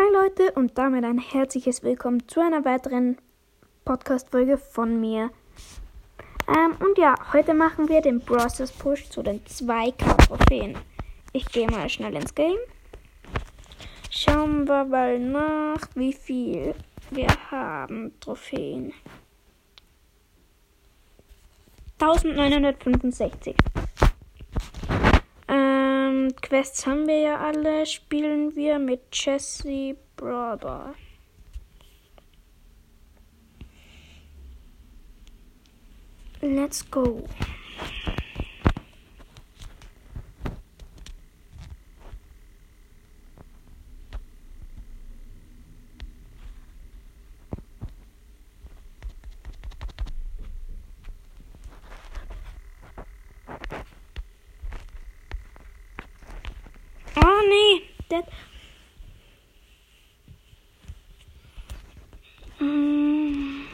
Hi Leute und damit ein herzliches Willkommen zu einer weiteren Podcast-Folge von mir. Ähm, und ja, heute machen wir den Process Push zu den 2K-Trophäen. Ich gehe mal schnell ins Game. Schauen wir mal nach, wie viel wir haben Trophäen. 1965. Quests haben wir ja alle. Spielen wir mit Jesse Brother. Let's go. Oh nee, das. Mm.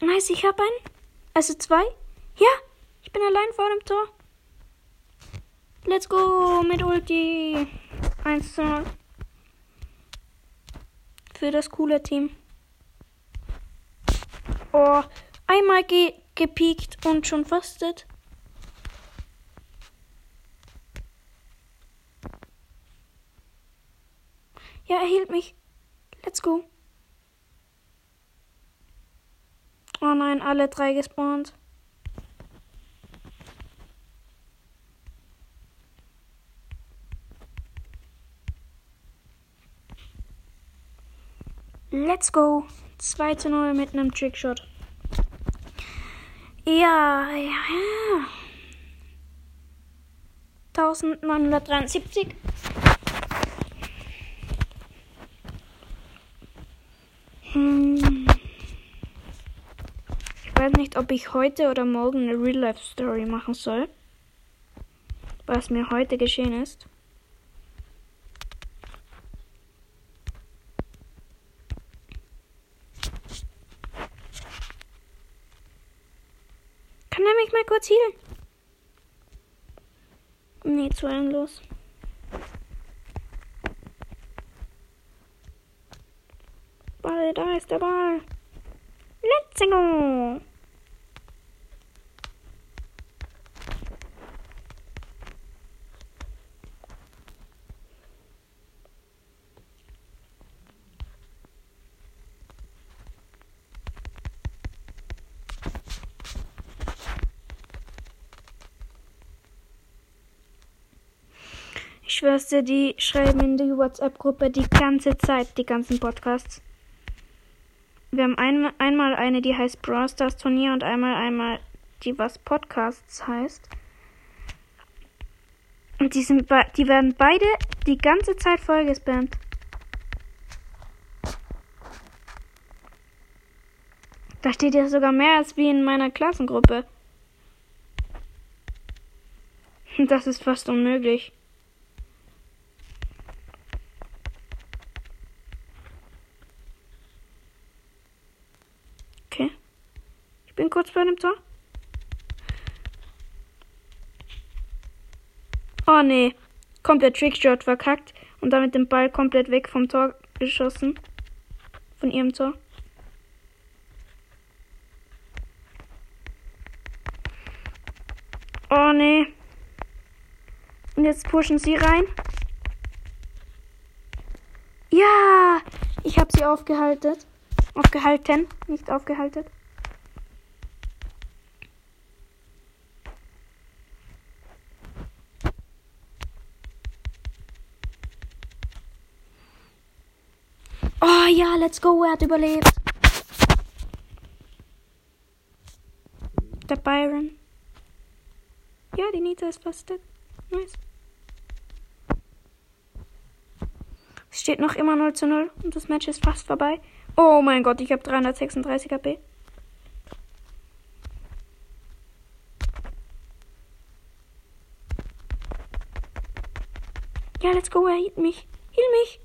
Nice, ich habe einen. Also zwei. Ja, ich bin allein vor dem Tor. Let's go mit Ulti. 1 zu 0 für das coole Team. Oh, einmal ge gepiekt und schon fastet. Ja, er hielt mich. Let's go. Oh nein, alle drei gespawnt. Let's go. 2 zu 0 mit einem Trickshot. Ja, ja, ja. 1973. Hm. Ich weiß nicht, ob ich heute oder morgen eine Real-Life-Story machen soll. Was mir heute geschehen ist. Kann er mich mal kurz healen? Nee, zu los. Ball, da ist der Ball. Let's go! Ich schwör's dir, die schreiben in die WhatsApp-Gruppe die ganze Zeit, die ganzen Podcasts. Wir haben ein, einmal eine, die heißt Brawl Stars Turnier und einmal einmal die was Podcasts heißt. Und die, sind die werden beide die ganze Zeit vollgespammt. Da steht ja sogar mehr als wie in meiner Klassengruppe. Das ist fast unmöglich. Ich bin kurz vor dem Tor. Oh nee. Komplett Trickshot verkackt und damit den Ball komplett weg vom Tor geschossen. Von ihrem Tor. Oh nee. Und jetzt pushen sie rein. Ja, ich habe sie aufgehalten. Aufgehalten, nicht aufgehalten. Oh ja, let's go, er hat überlebt. Der Byron. Ja, die Nita ist fast dead. Nice. Es steht noch immer 0 zu 0 und das Match ist fast vorbei. Oh mein Gott, ich habe 336 HP. Ja, let's go, er hielt mich. Heal mich.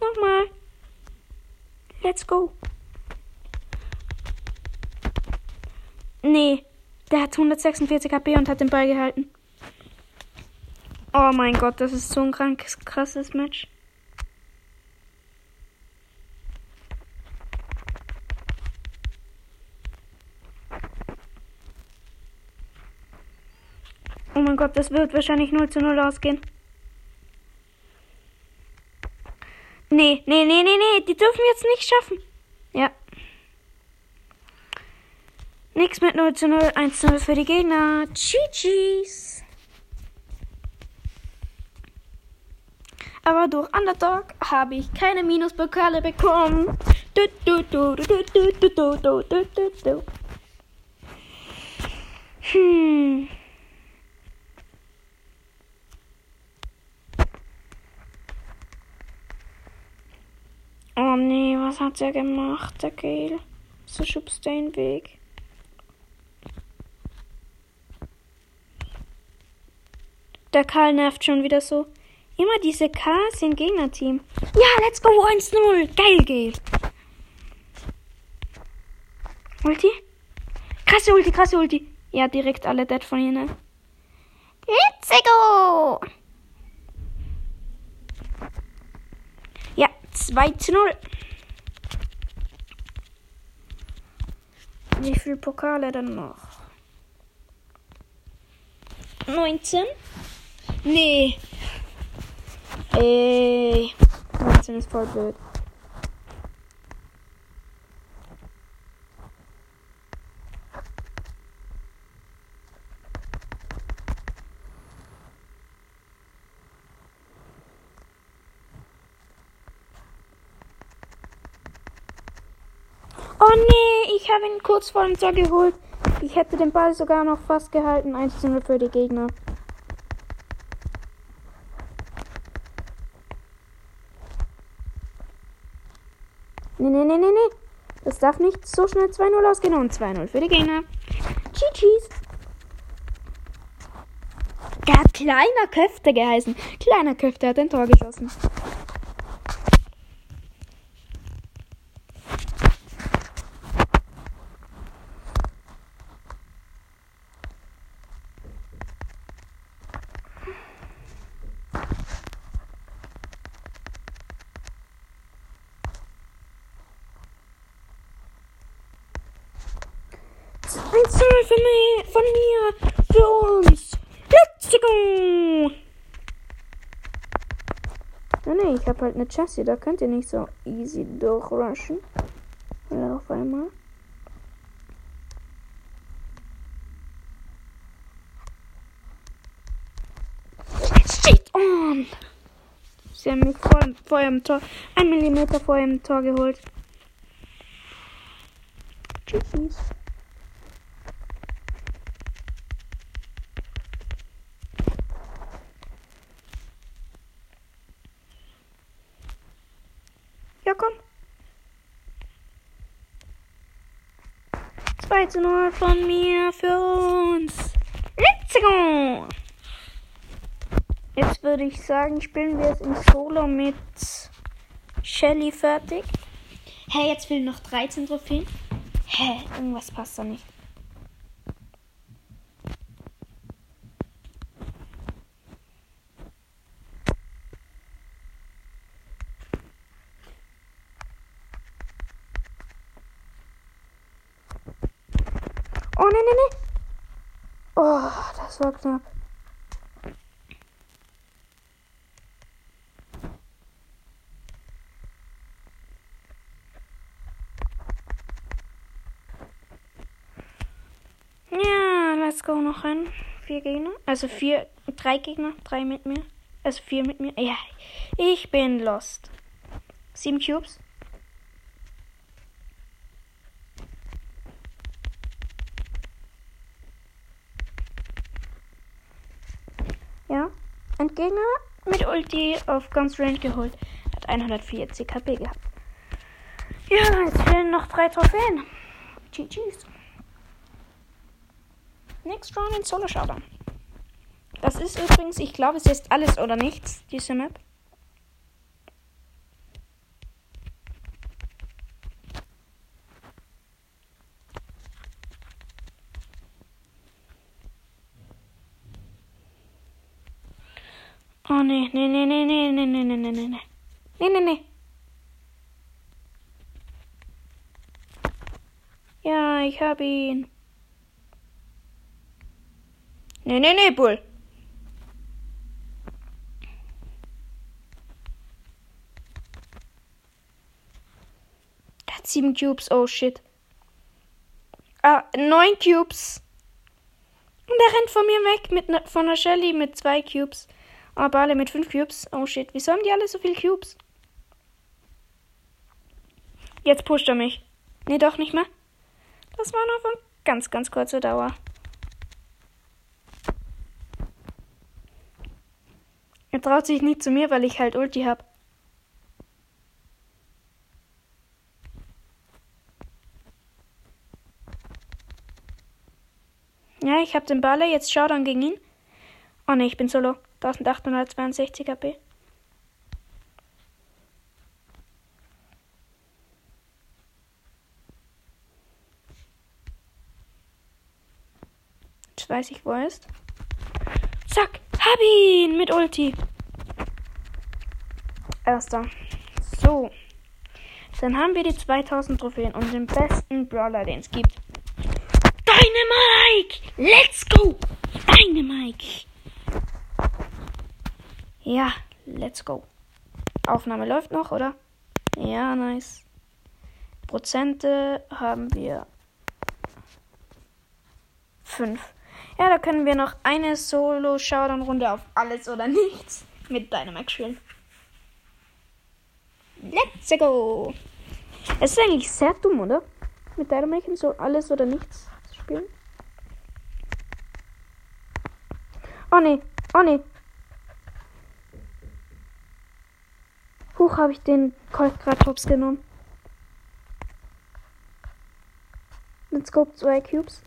Nochmal. Let's go. Nee, der hat 146 HP und hat den Ball gehalten. Oh mein Gott, das ist so ein krankes, krasses Match. Oh mein Gott, das wird wahrscheinlich 0 zu 0 ausgehen. Nee, nee, nee, nee, nee, die dürfen wir jetzt nicht schaffen. Ja. Nix mit 0 zu 0, 1 zu 0 für die Gegner. Tschüss. Aber durch Underdog habe ich keine Minuspokale bekommen. Du, du, du, du, du, du, du, du, du, du, du. Hm. Oh nee, was hat er gemacht, der Gale? So schubst den Weg. Der Karl nervt schon wieder so. Immer diese Ks im Gegnerteam. Ja, let's go 1-0. Geil, Gale. Ulti? Krasse Ulti, krasse Ulti. Ja, direkt alle dead von ihnen. Let's go! 2 zu 0. Wie viele Pokale dann noch? 19? Nee. Ey. 19 ist voll blöd. Oh nee, ich habe ihn kurz vor dem Tor geholt. Ich hätte den Ball sogar noch fast gehalten. 1 zu 0 für die Gegner. Nee, nee, nee, nee, nee. Das darf nicht so schnell 2-0 ausgehen. Und 2-0 für die Gegner. Tschüss. Er hat kleiner Köfte geheißen. Kleiner Köfte hat ein Tor geschossen. für mich, von mir, für uns. Let's go! Nee, ich habe halt eine Chassis, da könnt ihr nicht so easy durchrushen. Oder auf einmal. Steht on! Sie haben mich vor, vor ihrem Tor, ein Millimeter vor ihrem Tor geholt. Tschüss. Ja, komm. 2 zu 0 von mir für uns. Let's go! Jetzt würde ich sagen, spielen wir es in Solo mit Shelly fertig. Hä, hey, jetzt fehlen noch 13 Trophäen. Hä, irgendwas passt da nicht. Oh, nee, nee, nee. Oh, das war knapp. Ja, let's go noch ein. Vier Gegner. Also vier, drei Gegner, drei mit mir. Also vier mit mir. Ja, ich bin lost. Sieben Cubes. Endgegner mit Ulti auf ganz Range geholt. Hat 140 KP gehabt. Ja, jetzt fehlen noch drei Trophäen. GG's. Next Round in Solo Showdown. Das ist übrigens, ich glaube, es ist alles oder nichts, diese Map. Oh nee, nee, nee, nee, nee, nee, nee, nee, nee, nee, nee. Nee, nee, nee. Ja, ich hab ihn. Nee, nee, nee, Bull. Der hat sieben Cubes. Oh shit. Ah, neun Cubes. Und er rennt von mir weg mit ne, von der Shelly mit zwei Cubes. Aber alle mit fünf Cubes. Oh shit, wieso haben die alle so viele Cubes? Jetzt pusht er mich. Nee, doch nicht mehr. Das war nur von ganz, ganz kurzer Dauer. Er traut sich nicht zu mir, weil ich halt Ulti hab. Ja, ich hab den Baller, jetzt schau dann gegen ihn. Oh ne, ich bin solo. 1862 HP. Jetzt weiß ich, wo er ist. Zack, hab ihn mit Ulti. Erster. So. Dann haben wir die 2000 Trophäen und den besten Brawler, den es gibt. Dynamike! Let's go! Dynamike! Ja, let's go. Aufnahme läuft noch, oder? Ja, nice. Prozente haben wir 5. Ja, da können wir noch eine Solo-Showdown-Runde auf alles oder nichts mit Dynamax spielen. Let's go! Es ist eigentlich sehr dumm, oder? Mit Dynamax so alles oder nichts spielen. Oh ne, oh ne. Huch, habe ich den hops genommen. Let's go, zwei Cubes.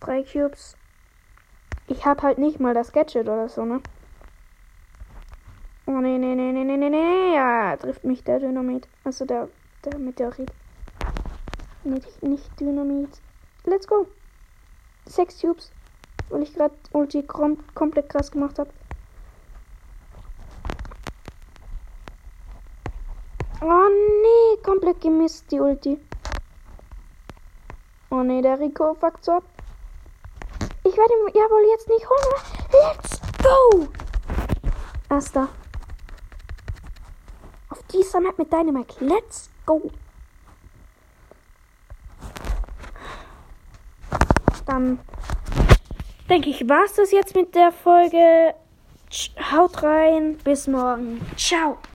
Drei Cubes. Ich habe halt nicht mal das Gadget oder so, ne? Oh nee, nee, nee, nee, nee, nee, nee. Ja, trifft mich der Dynamit. Also der, der Meteorit. Nicht, nicht Dynamit. Let's go. Sechs Tubes. Weil ich gerade Ulti kom komplett krass gemacht habe. Oh nee, komplett gemisst die Ulti. Oh nee, der Rico fuckt so ab. Ich werde ihn ja wohl jetzt nicht holen. Let's go! Erster. Auf dieser Map mit Dynamite. Let's go! Dann denke ich, war es das jetzt mit der Folge. Haut rein. Bis morgen. Ciao.